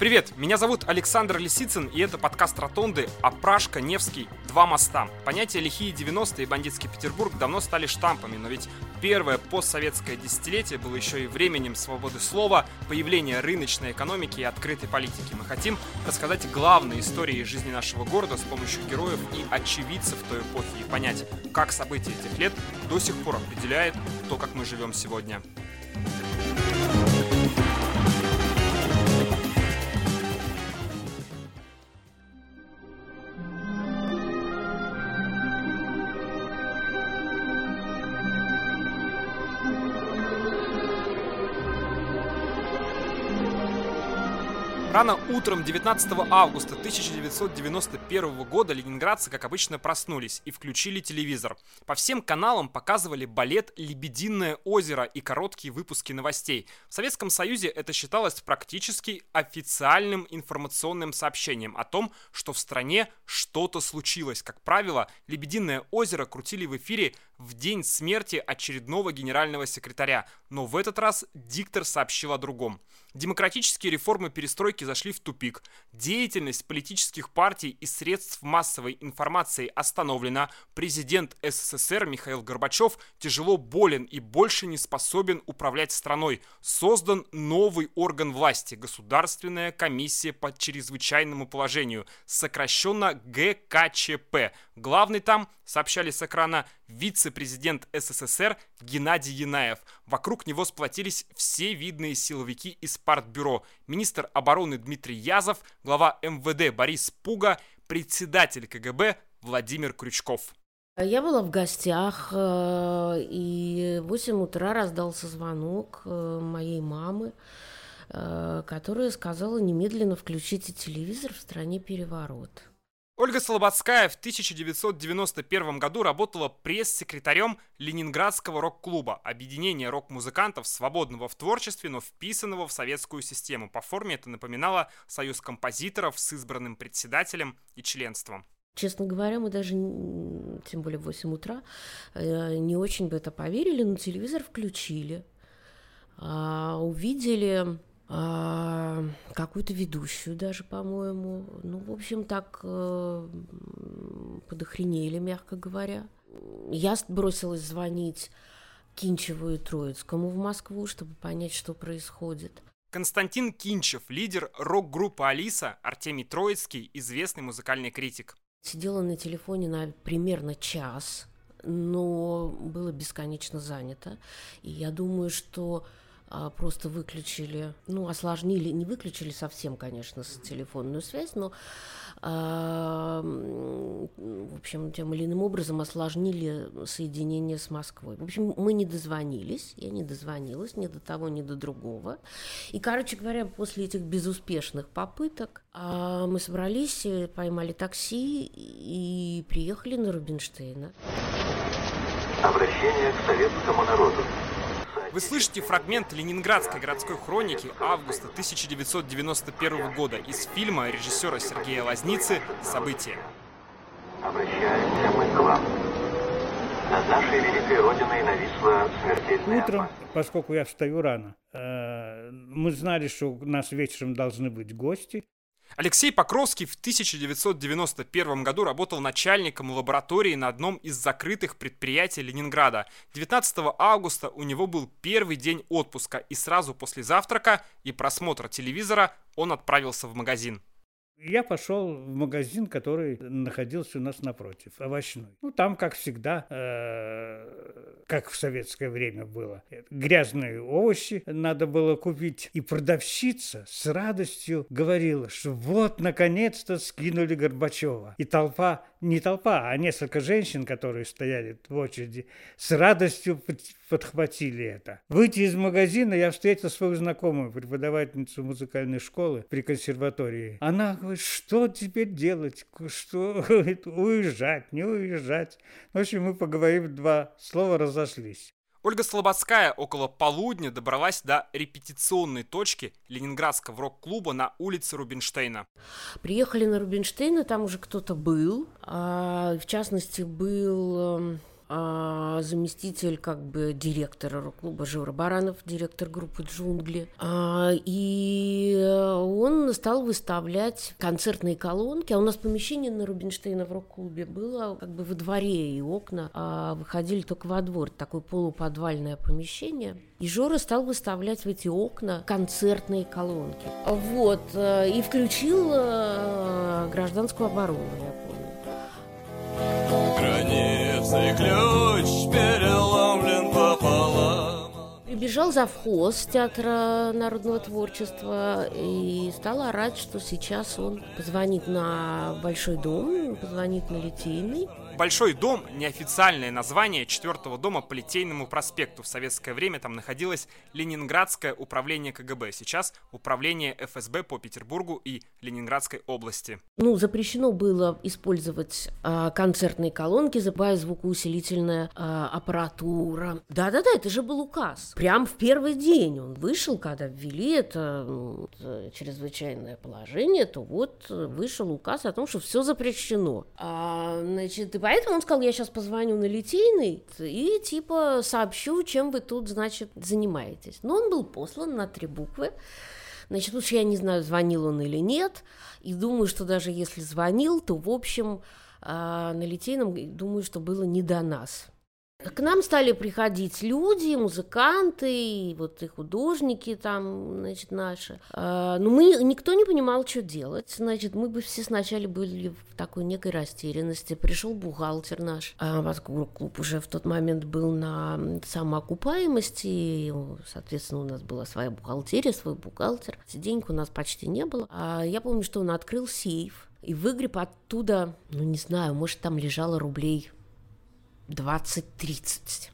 Привет, меня зовут Александр Лисицын, и это подкаст «Ротонды» «Опрашка», «Невский», «Два моста». Понятия «лихие 90-е» и «бандитский Петербург» давно стали штампами, но ведь первое постсоветское десятилетие было еще и временем свободы слова, появления рыночной экономики и открытой политики. Мы хотим рассказать главные истории жизни нашего города с помощью героев и очевидцев той эпохи и понять, как события этих лет до сих пор определяют то, как мы живем сегодня. Рано утром 19 августа 1991 года ленинградцы, как обычно, проснулись и включили телевизор. По всем каналам показывали балет «Лебединое озеро» и короткие выпуски новостей. В Советском Союзе это считалось практически официальным информационным сообщением о том, что в стране что-то случилось. Как правило, «Лебединое озеро» крутили в эфире в день смерти очередного генерального секретаря, но в этот раз диктор сообщил о другом. Демократические реформы перестройки зашли в тупик. Деятельность политических партий и средств массовой информации остановлена. Президент СССР Михаил Горбачев тяжело болен и больше не способен управлять страной. Создан новый орган власти – Государственная комиссия по чрезвычайному положению, сокращенно ГКЧП. Главный там, сообщали с экрана, вице-президент СССР Геннадий Янаев. Вокруг него сплотились все видные силовики из партбюро. Министр обороны Дмитрий Язов, глава МВД Борис Пуга, председатель КГБ Владимир Крючков. Я была в гостях, э, и в 8 утра раздался звонок э, моей мамы, э, которая сказала немедленно включите телевизор, в стране переворот. Ольга Слободская в 1991 году работала пресс-секретарем Ленинградского рок-клуба, объединения рок-музыкантов, свободного в творчестве, но вписанного в советскую систему. По форме это напоминало союз композиторов с избранным председателем и членством. Честно говоря, мы даже, тем более в 8 утра, э, не очень бы это поверили, но телевизор включили. А, увидели какую-то ведущую даже, по-моему. Ну, в общем, так э, подохренели, мягко говоря. Я бросилась звонить Кинчеву и Троицкому в Москву, чтобы понять, что происходит. Константин Кинчев, лидер рок-группы «Алиса», Артемий Троицкий, известный музыкальный критик. Сидела на телефоне на примерно час, но было бесконечно занято. И я думаю, что а, просто выключили, ну, осложнили, не выключили совсем, конечно, с телефонную связь, но, э, в общем, тем или иным образом осложнили соединение с Москвой. В общем, мы не дозвонились, я не дозвонилась ни до того, ни до другого. И, короче говоря, после этих безуспешных попыток э, мы собрались, э, поймали такси и приехали на Рубинштейна. Обращение к советскому народу. Вы слышите фрагмент Ленинградской городской хроники августа 1991 года из фильма режиссера Сергея Лазницы «События». Обращаемся мы к вам. Над нашей великой родиной нависла смертельная Утром, поскольку я встаю рано, э, мы знали, что у нас вечером должны быть гости. Алексей Покровский в 1991 году работал начальником лаборатории на одном из закрытых предприятий Ленинграда. 19 августа у него был первый день отпуска, и сразу после завтрака и просмотра телевизора он отправился в магазин. Я пошел в магазин, который находился у нас напротив, овощной. Ну, там, как всегда, э, как в советское время было, грязные овощи надо было купить. И продавщица с радостью говорила, что вот, наконец-то, скинули Горбачева. И толпа, не толпа, а несколько женщин, которые стояли в очереди, с радостью подхватили это. Выйти из магазина я встретил свою знакомую, преподавательницу музыкальной школы при консерватории. Она говорит, что теперь делать? Что уезжать, не уезжать? В общем, мы поговорив два слова, разошлись. Ольга Слободская около полудня добралась до репетиционной точки Ленинградского рок-клуба на улице Рубинштейна. Приехали на Рубинштейна, там уже кто-то был. А, в частности, был эм, а, заместитель как бы директора рок-клуба Жора Баранов, директор группы «Джунгли». А, и он стал выставлять концертные колонки, а у нас помещение на Рубинштейна в рок-клубе было как бы во дворе, и окна а, выходили только во двор, такое полуподвальное помещение. И Жора стал выставлять в эти окна концертные колонки. Вот, э, и включил э, гражданскую оборону, я помню. Границы ключ переломлен пополам. Прибежал завхоз театра народного творчества и стал орать, что сейчас он позвонит на Большой дом, позвонит на Литейный, Большой дом – неофициальное название четвертого дома по Литейному проспекту. В советское время там находилось Ленинградское управление КГБ, сейчас управление ФСБ по Петербургу и Ленинградской области. Ну, запрещено было использовать а, концертные колонки, забывая звукоусилительная а, аппаратура. Да-да-да, это же был указ. Прям в первый день он вышел, когда ввели это ну, чрезвычайное положение, то вот вышел указ о том, что все запрещено. А, значит, и поэтому он сказал, я сейчас позвоню на Литейный и типа сообщу, чем вы тут, значит, занимаетесь. Но он был послан на три буквы. Значит, лучше я не знаю, звонил он или нет. И думаю, что даже если звонил, то, в общем, а, на Литейном, думаю, что было не до нас. К нам стали приходить люди, музыканты, вот и художники там, значит, наши. А, но мы, никто не понимал, что делать. Значит, мы бы все сначала были в такой некой растерянности. Пришел бухгалтер наш. А клуб уже в тот момент был на самоокупаемости. И, соответственно, у нас была своя бухгалтерия, свой бухгалтер. Денег у нас почти не было. А я помню, что он открыл сейф и выгреб оттуда, ну, не знаю, может, там лежало рублей 20-30.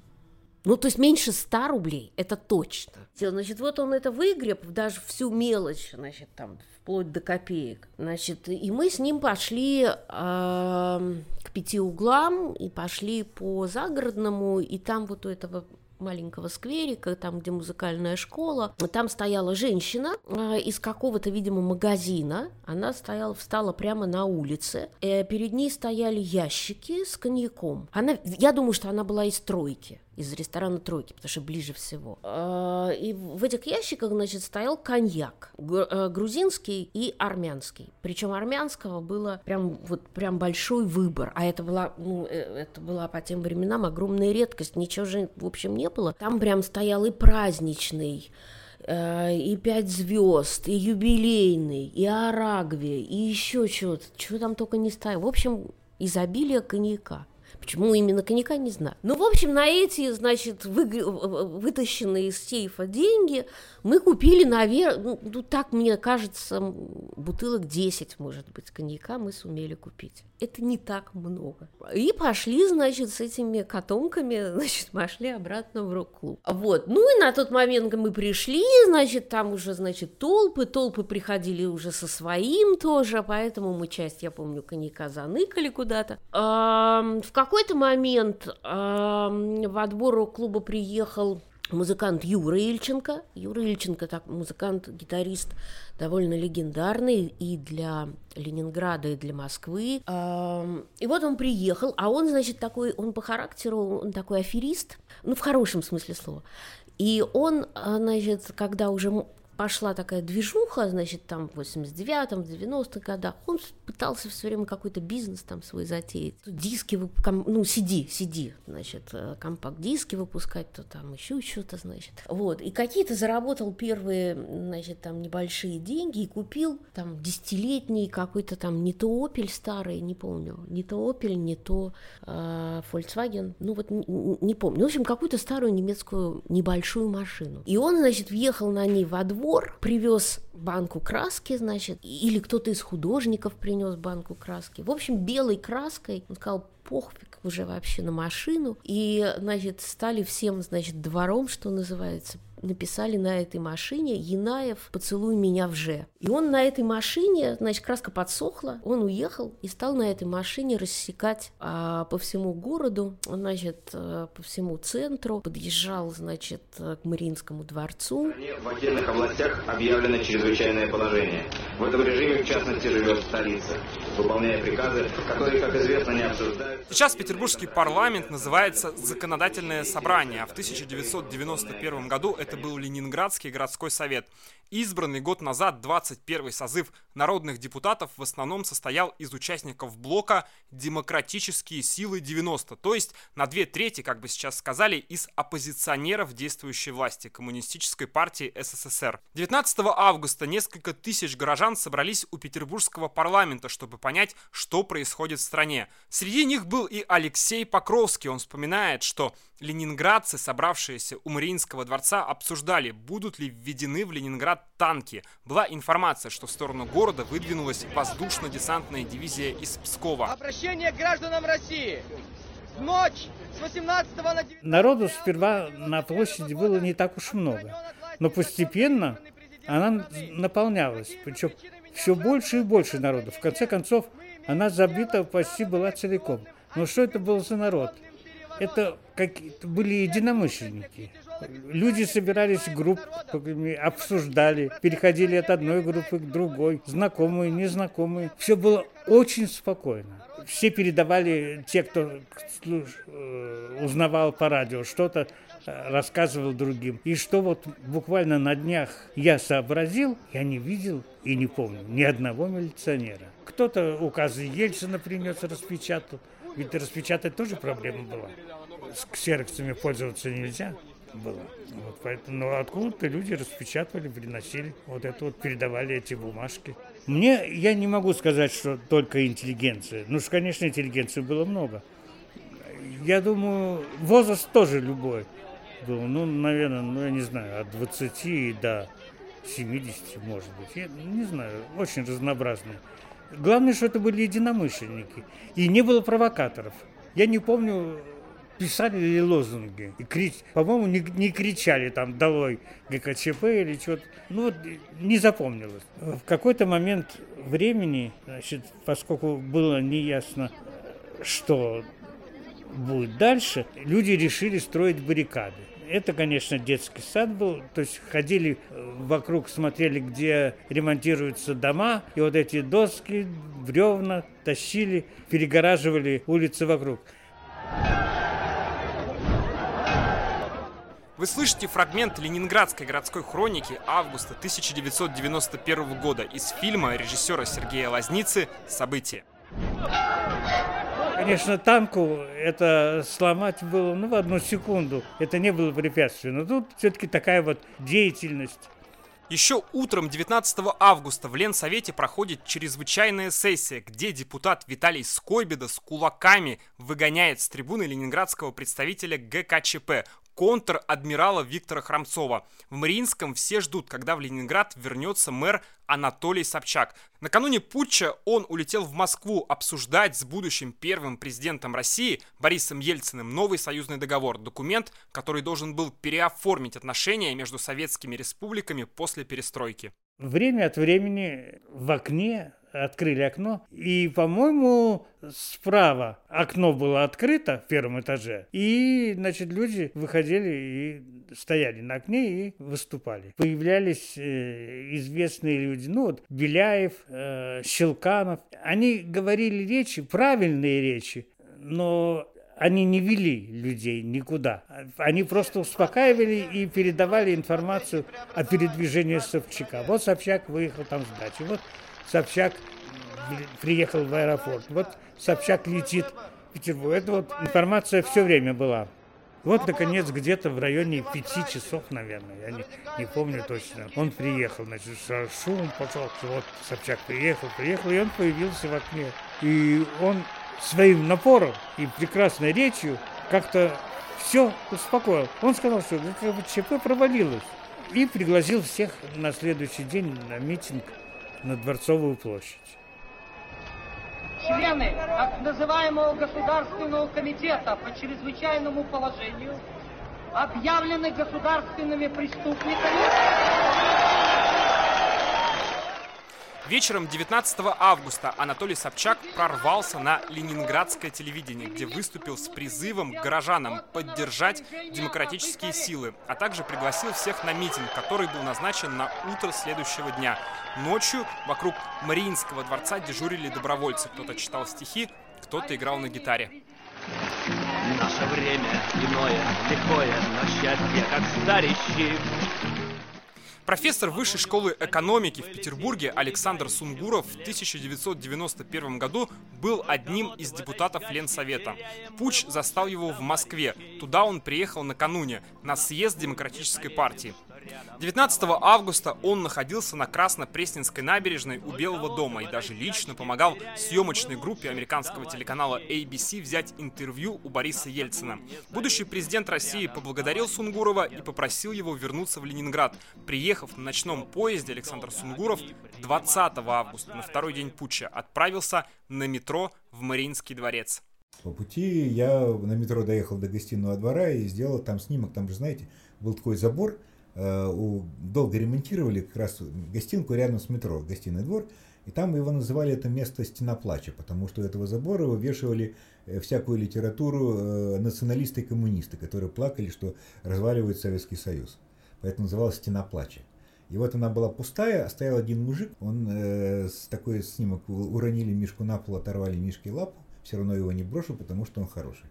Ну, то есть меньше 100 рублей, это точно. Значит, вот он это выгреб, даже всю мелочь, значит, там, вплоть до копеек. Значит, и мы с ним пошли э, к пяти углам, и пошли по загородному, и там вот у этого маленького скверика, там, где музыкальная школа. Там стояла женщина э, из какого-то, видимо, магазина. Она стояла, встала прямо на улице. Э, перед ней стояли ящики с коньяком. Она, я думаю, что она была из тройки из ресторана «Тройки», потому что ближе всего. А, и в этих ящиках, значит, стоял коньяк, э, грузинский и армянский. Причем армянского было прям вот прям большой выбор, а это была, ну, э, это была по тем временам огромная редкость, ничего же, в общем, не было. Там прям стоял и праздничный, э, и пять звезд, и юбилейный, и Арагве, и еще что-то, что там только не стояло. В общем, изобилие коньяка. Почему именно коньяка, не знаю. Ну, в общем, на эти, значит, вы, вытащенные из сейфа деньги мы купили, наверное, ну, ну, так мне кажется, бутылок 10, может быть, коньяка мы сумели купить. Это не так много. И пошли, значит, с этими котомками, значит, пошли обратно в рок-клуб. Вот. Ну и на тот момент мы пришли, значит, там уже, значит, толпы, толпы приходили уже со своим тоже, поэтому мы часть, я помню, коньяка заныкали куда-то. В какой-то момент в отбор рок-клуба приехал музыкант Юра Ильченко. Юра Ильченко, так, музыкант, гитарист довольно легендарный и для Ленинграда, и для Москвы. И вот он приехал, а он, значит, такой, он по характеру, он такой аферист, ну, в хорошем смысле слова. И он, а, значит, когда уже пошла такая движуха, значит, там в 89-м, в 90-х годах, он пытался все время какой-то бизнес там свой затеять. Диски, ну, CD, CD, значит, э, компакт-диски выпускать, то там еще что-то, значит. Вот, и какие-то заработал первые, значит, там небольшие деньги и купил там десятилетний какой-то там не то Opel старый, не помню, не то Opel, не то э, Volkswagen, ну вот не, не помню. В общем, какую-то старую немецкую небольшую машину. И он, значит, въехал на ней во двор, двор, привез банку краски, значит, или кто-то из художников принес банку краски. В общем, белой краской он сказал, пофиг уже вообще на машину. И, значит, стали всем, значит, двором, что называется, написали на этой машине «Янаев, поцелуй меня в Ж». И он на этой машине, значит, краска подсохла, он уехал и стал на этой машине рассекать а, по всему городу, значит, э, по всему центру, подъезжал, значит, к Мариинскому дворцу. В отдельных областях объявлено чрезвычайное положение. В этом режиме, в частности, живет столица, выполняя приказы, которые, как известно, не обсуждаются. Сейчас петербургский парламент называется «Законодательное собрание», а в 1991 году это был Ленинградский городской совет. Избранный год назад 21 созыв народных депутатов в основном состоял из участников блока «Демократические силы 90», то есть на две трети, как бы сейчас сказали, из оппозиционеров действующей власти Коммунистической партии СССР. 19 августа несколько тысяч горожан собрались у петербургского парламента, чтобы понять, что происходит в стране. Среди них был и Алексей Покровский. Он вспоминает, что ленинградцы, собравшиеся у Мариинского дворца, обсуждали, будут ли введены в Ленинград танки. Была информация, что в сторону города выдвинулась воздушно-десантная дивизия из Пскова. Обращение к гражданам России. В ночь с 18 на 19... Народу сперва на площади было не так уж много, но постепенно она наполнялась, причем все больше и больше народу. В конце концов, она забита почти была целиком. Но что это был за народ? Это как, были единомышленники. Люди собирались группами, обсуждали, переходили от одной группы к другой, знакомые, незнакомые. Все было очень спокойно. Все передавали, те, кто э, узнавал по радио что-то, э, рассказывал другим. И что вот буквально на днях я сообразил, я не видел и не помню ни одного милиционера. Кто-то указы Ельцина принес, распечатал. Ведь распечатать тоже проблема была. С ксероксами пользоваться нельзя было. Вот поэтому ну, откуда-то люди распечатывали, приносили, вот это вот передавали эти бумажки. Мне, я не могу сказать, что только интеллигенция. Ну, конечно, интеллигенции было много. Я думаю, возраст тоже любой был. Ну, наверное, ну, я не знаю, от 20 до 70, может быть. Я не знаю, очень разнообразные. Главное, что это были единомышленники. И не было провокаторов. Я не помню, писали ли лозунги. И крич... По-моему, не, не кричали там «Долой ГКЧП» или что-то. Ну, вот не запомнилось. В какой-то момент времени, значит, поскольку было неясно, что будет дальше, люди решили строить баррикады. Это, конечно, детский сад был, то есть ходили вокруг, смотрели, где ремонтируются дома, и вот эти доски, бревна тащили, перегораживали улицы вокруг. Вы слышите фрагмент Ленинградской городской хроники августа 1991 года из фильма режиссера Сергея Лазницы «События». Конечно, танку это сломать было ну, в одну секунду. Это не было препятствием. Но тут все-таки такая вот деятельность еще утром 19 августа в Ленсовете проходит чрезвычайная сессия, где депутат Виталий Скойбеда с кулаками выгоняет с трибуны ленинградского представителя ГКЧП контр-адмирала Виктора Храмцова. В Мариинском все ждут, когда в Ленинград вернется мэр Анатолий Собчак. Накануне путча он улетел в Москву обсуждать с будущим первым президентом России Борисом Ельциным новый союзный договор, документ, который должен был переоформить отношения между советскими республиками после перестройки. Время от времени в окне открыли окно, и, по-моему, справа окно было открыто в первом этаже, и, значит, люди выходили и стояли на окне и выступали. Появлялись э, известные люди, ну вот Беляев, э, Щелканов. Они говорили речи, правильные речи, но они не вели людей никуда. Они просто успокаивали и передавали информацию о передвижении Собчака. Вот Собчак выехал там с дачи, вот Собчак приехал в аэропорт, вот Собчак летит в Петербург. Это вот информация все время была. Вот, наконец, где-то в районе пяти часов, наверное, я не, не помню точно. Он приехал, значит, шум пошел, вот Собчак приехал, приехал, и он появился в окне. И он своим напором и прекрасной речью как-то все успокоил. Он сказал, что ЧП провалилось. И пригласил всех на следующий день на митинг на Дворцовую площадь. Члены так называемого Государственного комитета по чрезвычайному положению объявлены государственными преступниками. Вечером 19 августа Анатолий Собчак прорвался на ленинградское телевидение, где выступил с призывом к горожанам поддержать демократические силы, а также пригласил всех на митинг, который был назначен на утро следующего дня. Ночью вокруг Мариинского дворца дежурили добровольцы. Кто-то читал стихи, кто-то играл на гитаре. Наше время иное, лихое, но счастье, как старящий. Профессор Высшей школы экономики в Петербурге Александр Сунгуров в 1991 году был одним из депутатов Ленсовета. Пуч застал его в Москве. Туда он приехал накануне, на съезд Демократической партии. 19 августа он находился на Красно-Пресненской набережной у Белого дома и даже лично помогал съемочной группе американского телеканала ABC взять интервью у Бориса Ельцина. Будущий президент России поблагодарил Сунгурова и попросил его вернуться в Ленинград. Приехав на ночном поезде, Александр Сунгуров 20 августа, на второй день путча, отправился на метро в Мариинский дворец. По пути я на метро доехал до гостиного двора и сделал там снимок. Там же, знаете, был такой забор, долго ремонтировали как раз гостинку рядом с метро, гостиный двор, и там его называли это место «Стена плача», потому что у этого забора вывешивали э, всякую литературу э, националисты и коммунисты, которые плакали, что разваливает Советский Союз. Поэтому называлась «Стена плача». И вот она была пустая, а стоял один мужик, он э, с такой снимок уронили Мишку на пол, оторвали Мишке лапу, все равно его не брошу, потому что он хороший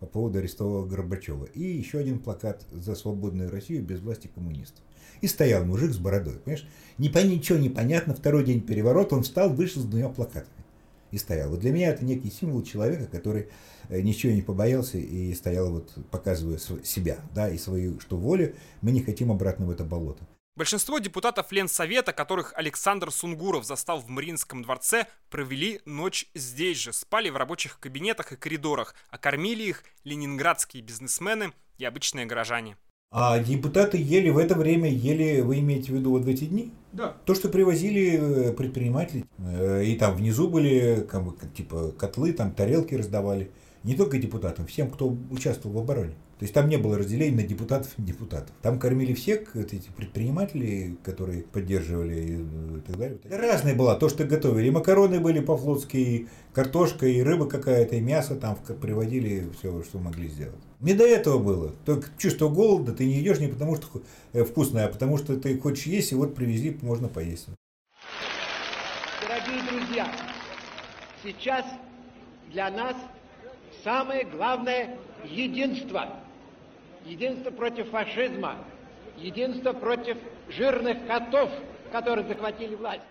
по поводу арестового Горбачева. И еще один плакат за свободную Россию без власти коммунистов. И стоял мужик с бородой, понимаешь? Не по ничего не понятно, второй день переворота, он встал, вышел с двумя плакатами. И стоял. Вот для меня это некий символ человека, который э, ничего не побоялся и стоял, вот, показывая себя, да, и свою, что волю, мы не хотим обратно в это болото. Большинство депутатов Ленсовета, которых Александр Сунгуров застал в Мариинском дворце, провели ночь здесь же, спали в рабочих кабинетах и коридорах, а кормили их ленинградские бизнесмены и обычные горожане. А депутаты ели в это время, ели, вы имеете в виду вот в эти дни? Да. То, что привозили э, предприниматели, э, и там внизу были как бы, типа котлы, там тарелки раздавали. Не только депутатам, всем, кто участвовал в обороне. То есть там не было разделения на депутатов и депутатов. Там кормили всех эти предприниматели, которые поддерживали и так далее. Да разное было. То, что готовили. И макароны были по-флотски, и картошка, и рыба какая-то, и мясо там приводили все, что могли сделать. Не до этого было. Только чувство голода, ты не идешь не потому, что э, вкусное, а потому, что ты хочешь есть, и вот привезли, можно поесть. Дорогие друзья, сейчас для нас самое главное единство – единство против фашизма, единство против жирных котов, которые захватили власть.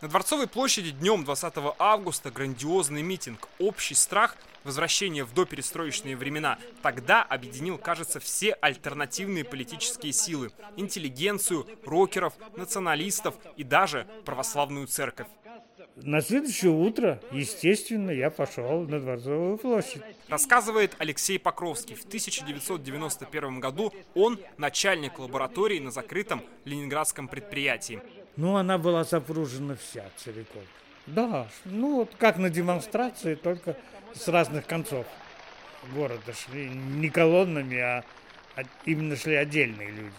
На Дворцовой площади днем 20 августа грандиозный митинг «Общий страх. Возвращение в доперестроечные времена» тогда объединил, кажется, все альтернативные политические силы – интеллигенцию, рокеров, националистов и даже православную церковь. На следующее утро, естественно, я пошел на Дворцовую площадь. Рассказывает Алексей Покровский. В 1991 году он начальник лаборатории на закрытом ленинградском предприятии. Ну, она была запружена вся целиком. Да, ну вот как на демонстрации, только с разных концов города шли. Не колоннами, а, а именно шли отдельные люди.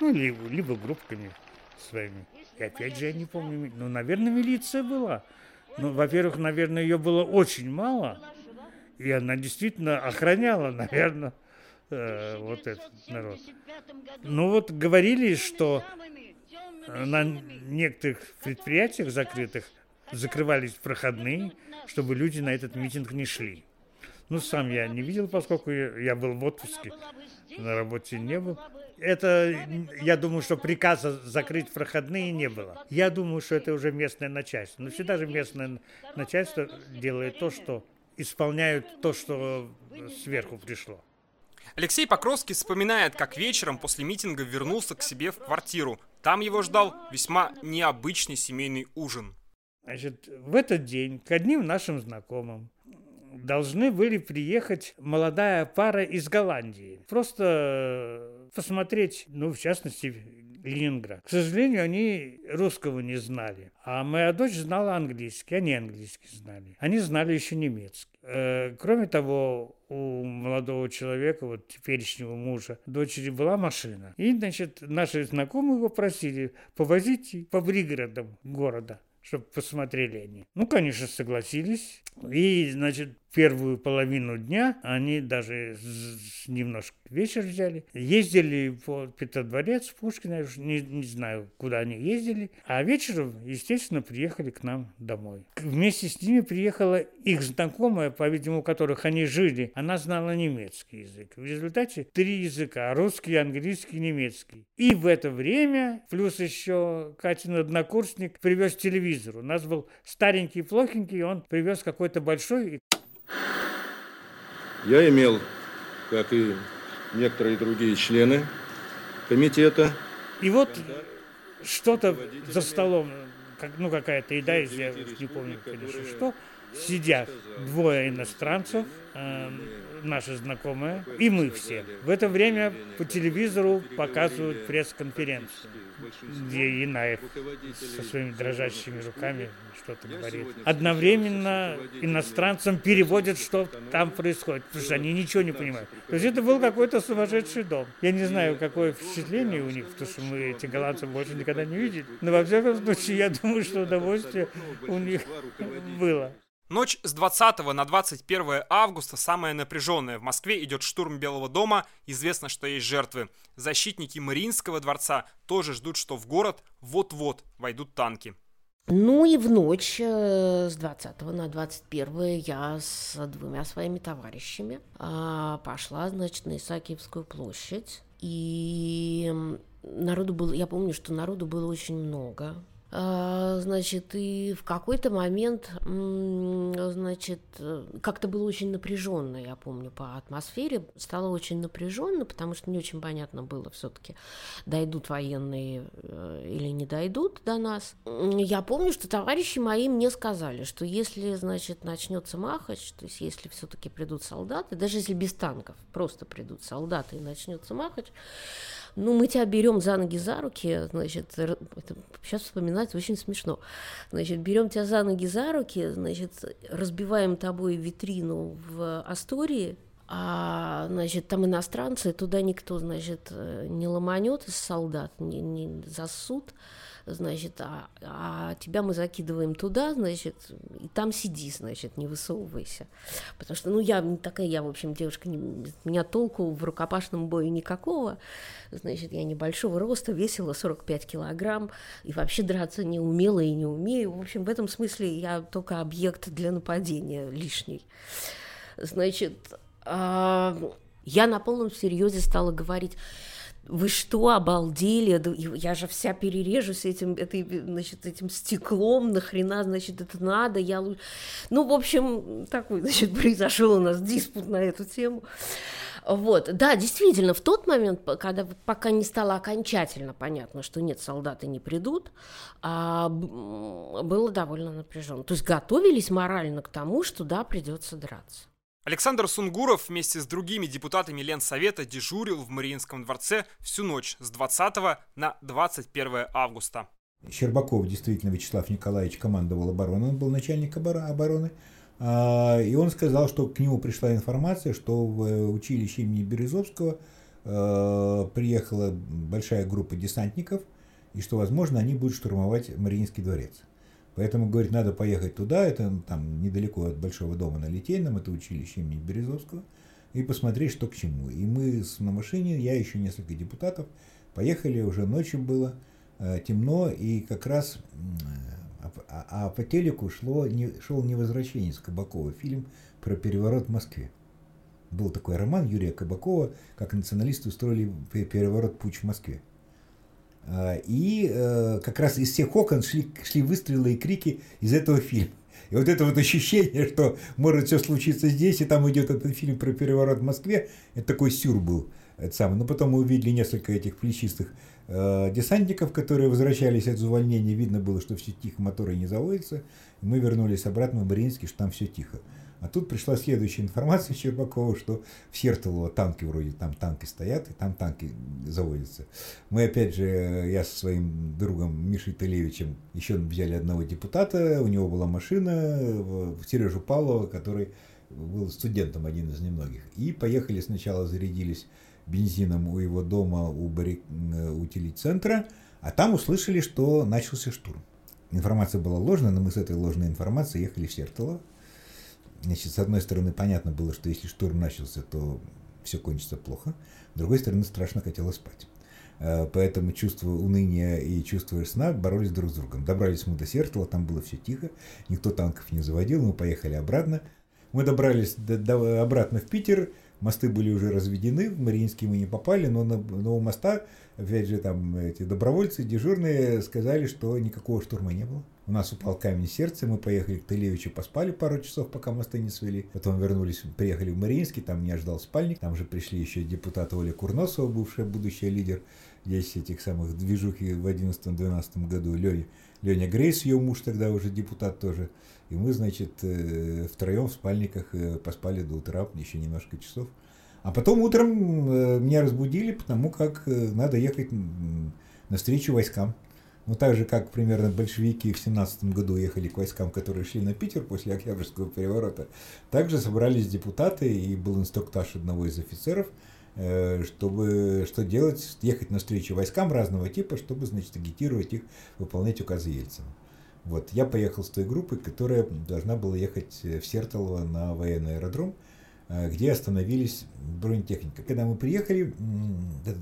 Ну, либо, либо группками своими. И опять же, я не помню, ну, наверное, милиция была. Ну, во-первых, наверное, ее было очень мало, и она действительно охраняла, наверное, э, вот этот народ. Ну вот говорили, что на некоторых предприятиях закрытых закрывались проходные, чтобы люди на этот митинг не шли. Ну, сам я не видел, поскольку я был в отпуске, на работе не был это, я думаю, что приказа закрыть проходные не было. Я думаю, что это уже местное начальство. Но всегда же местное начальство делает то, что исполняют то, что сверху пришло. Алексей Покровский вспоминает, как вечером после митинга вернулся к себе в квартиру. Там его ждал весьма необычный семейный ужин. Значит, в этот день к одним нашим знакомым должны были приехать молодая пара из Голландии. Просто посмотреть, ну, в частности, Ленинград. К сожалению, они русского не знали. А моя дочь знала английский, они английский знали. Они знали еще немецкий. Э, кроме того, у молодого человека, вот теперешнего мужа, дочери была машина. И, значит, наши знакомые его просили повозить по пригородам города чтобы посмотрели они. Ну, конечно, согласились. И, значит, первую половину дня они даже немножко вечер взяли. Ездили по Петродворец, Пушкина, не, не знаю, куда они ездили. А вечером, естественно, приехали к нам домой. Вместе с ними приехала их знакомая, по-видимому, которых они жили. Она знала немецкий язык. В результате три языка – русский, английский, немецкий. И в это время, плюс еще Катин однокурсник привез телевизор. У нас был старенький, плохенький, он привез какой-то большой я имел, как и некоторые другие члены комитета. И вот что-то за столом, как, ну какая-то еда, я не помню, конечно, что, сидят двое иностранцев, э, наши знакомые, и мы все. В это время по телевизору показывают пресс-конференцию, где Инаев со своими дрожащими руками что-то говорит. Одновременно иностранцам переводят, что там происходит, потому что они ничего не понимают. То есть это был какой-то сумасшедший дом. Я не знаю, какое впечатление у них, потому что мы эти голландцы больше никогда не видели. Но во всяком случае, я думаю, что удовольствие у них было. Ночь с 20 на 21 августа самая напряженная. В Москве идет штурм Белого дома. Известно, что есть жертвы. Защитники Мариинского дворца тоже ждут, что в город вот-вот войдут танки. Ну и в ночь э, с 20 на 21 я с двумя своими товарищами а, пошла, значит, на Исаакиевскую площадь. И народу было, я помню, что народу было очень много. А, значит, и в какой-то момент, значит, э, как-то было очень напряженно, я помню, по атмосфере. Стало очень напряженно, потому что не очень понятно было все-таки, дойдут военные э, или не дойдут до нас. Я помню, что товарищи мои мне сказали, что если, значит, начнется Махач, то есть если все-таки придут солдаты, даже если без танков, просто придут солдаты и начнется Махач, ну, мы тебя берем за ноги, за руки, значит, это, сейчас вспоминать очень смешно, значит, берем тебя за ноги, за руки, значит, разбиваем тобой витрину в Астории, а, значит, там иностранцы, туда никто, значит, не ломанет из солдат, не, не засуд, значит, а, а тебя мы закидываем туда, значит, и там сиди, значит, не высовывайся. Потому что, ну, я такая, я, в общем, девушка, не, у меня толку в рукопашном бою никакого, значит, я небольшого роста, весила 45 килограмм, и вообще драться не умела и не умею. В общем, в этом смысле я только объект для нападения лишний. Значит, а, я на полном серьезе стала говорить, вы что, обалдели? Я же вся перережусь этим, этой, значит, этим стеклом, нахрена, значит, это надо, я Ну, в общем, такой, значит, произошел у нас диспут на эту тему. Вот, да, действительно, в тот момент, когда пока не стало окончательно понятно, что нет, солдаты не придут, а, было довольно напряженно. То есть готовились морально к тому, что да, придется драться. Александр Сунгуров вместе с другими депутатами Ленсовета дежурил в Мариинском дворце всю ночь с 20 на 21 августа. Щербаков, действительно, Вячеслав Николаевич командовал обороной, он был начальник обороны. А, и он сказал, что к нему пришла информация, что в училище имени Березовского э, приехала большая группа десантников, и что, возможно, они будут штурмовать Мариинский дворец. Поэтому, говорит, надо поехать туда, это там недалеко от Большого дома на Литейном, это училище имени Березовского, и посмотреть, что к чему. И мы на машине, я еще несколько депутатов, поехали, уже ночью было, э, темно, и как раз а, а, а по телеку шло, не, шел «Невозвращенец» Кабакова, фильм про переворот в Москве. Был такой роман Юрия Кабакова, как националисты устроили переворот путь в Москве. А, и э, как раз из всех окон шли, шли выстрелы и крики из этого фильма. И вот это вот ощущение, что может все случиться здесь, и там идет этот фильм про переворот в Москве, это такой сюр был. Это самое. Но потом мы увидели несколько этих плечистых э, десантников, которые возвращались от увольнения. Видно было, что все тихо, моторы не заводятся. Мы вернулись обратно в Мариинский, что там все тихо. А тут пришла следующая информация Щербакова, что в Сертолово танки вроде там танки стоят, и там танки заводятся. Мы опять же, я со своим другом Мишей Телевичем еще взяли одного депутата, у него была машина, Сережу Павлова, который был студентом один из немногих. И поехали сначала, зарядились бензином у его дома, у, барик... у телецентра, а там услышали, что начался штурм. Информация была ложная, но мы с этой ложной информацией ехали в Сертолово. Значит, с одной стороны, понятно было, что если штурм начался, то все кончится плохо. С другой стороны, страшно хотелось спать. Э, поэтому чувство уныния и чувство сна боролись друг с другом. Добрались мы до Сертола, там было все тихо, никто танков не заводил, мы поехали обратно. Мы добрались до, до, обратно в Питер, мосты были уже разведены, в Мариинский мы не попали, но на, но у моста, опять же, там эти добровольцы дежурные сказали, что никакого штурма не было. У нас упал камень сердца, мы поехали к Тылевичу, поспали пару часов, пока мосты не свели. Потом вернулись, приехали в Мариинский, там меня ждал спальник. Там же пришли еще депутаты Оля Курносова, бывшая будущая лидер здесь этих самых движухи в 11-12 году. Леня, Леня Грейс, ее муж тогда уже депутат тоже. И мы, значит, э, втроем в спальниках э, поспали до утра, еще немножко часов. А потом утром э, меня разбудили, потому как надо ехать навстречу войскам. Ну, так же, как примерно большевики в 17 году ехали к войскам, которые шли на Питер после Октябрьского переворота, также собрались депутаты, и был инструктаж одного из офицеров, э, чтобы что делать, ехать навстречу войскам разного типа, чтобы, значит, агитировать их выполнять указы Ельцина. Вот, я поехал с той группой, которая должна была ехать в Сертолово на военный аэродром, э, где остановились бронетехника. Когда мы приехали, этот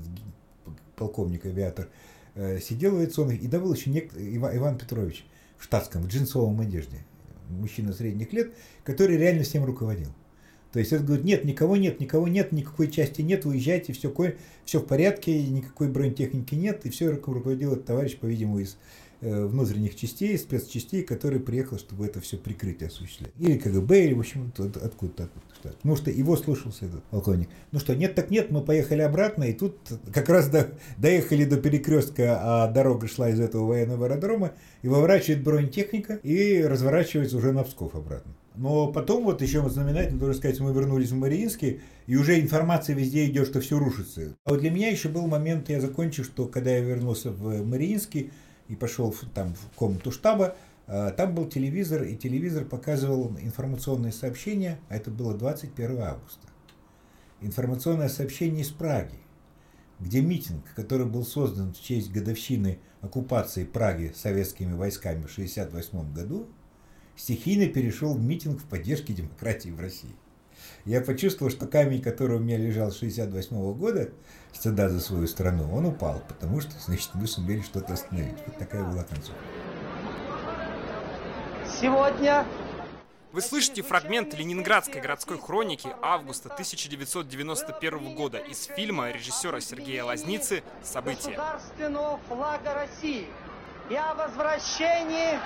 полковник-авиатор Э, сидел в авиационных, и был еще нек... Иван, Петрович в штатском, в джинсовом одежде, мужчина средних лет, который реально всем руководил. То есть он говорит, нет, никого нет, никого нет, никакой части нет, уезжайте, все, все в порядке, никакой бронетехники нет, и все руководил этот товарищ, по-видимому, из Э, внутренних частей, спецчастей, который приехал, чтобы это все прикрытие осуществлять. Или КГБ, или, в общем, откуда-то. Откуда Потому что его слушался этот полковник. Ну что, нет так нет, мы поехали обратно, и тут как раз до, доехали до перекрестка, а дорога шла из этого военного аэродрома, и выворачивает бронетехника, и разворачивается уже на Псков обратно. Но потом, вот еще знаменательно, должен сказать, мы вернулись в Мариинский, и уже информация везде идет, что все рушится. А вот для меня еще был момент, я закончил, что когда я вернулся в Мариинский, и пошел там в комнату штаба, а, там был телевизор, и телевизор показывал информационные сообщения, а это было 21 августа. Информационное сообщение из Праги, где митинг, который был создан в честь годовщины оккупации Праги советскими войсками в 1968 году, стихийно перешел в митинг в поддержке демократии в России. Я почувствовал, что камень, который у меня лежал с 68 года, стыда за свою страну, он упал, потому что, значит, мы сумели что-то остановить. Вот такая была концовка. Сегодня вы слышите фрагмент Ленинградской городской хроники августа 1991 года из фильма режиссера Сергея Лазницы «События». Государственного флага России и о возвращении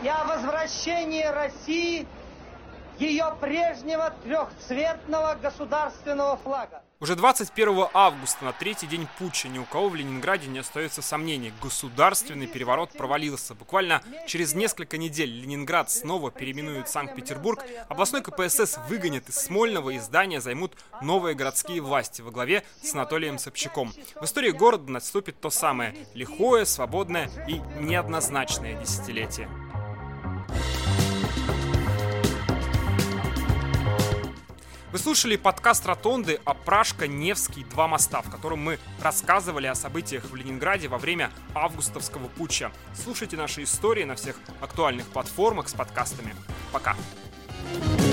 и о возвращении России ее прежнего трехцветного государственного флага. Уже 21 августа, на третий день путча, ни у кого в Ленинграде не остается сомнений. Государственный переворот провалился. Буквально через несколько недель Ленинград снова переименует Санкт-Петербург. Областной КПСС выгонят из Смольного и здания займут новые городские власти во главе с Анатолием Собчаком. В истории города наступит то самое лихое, свободное и неоднозначное десятилетие. Вы слушали подкаст Ротонды о Пражка-Невский два моста, в котором мы рассказывали о событиях в Ленинграде во время августовского путча. Слушайте наши истории на всех актуальных платформах с подкастами. Пока! thank you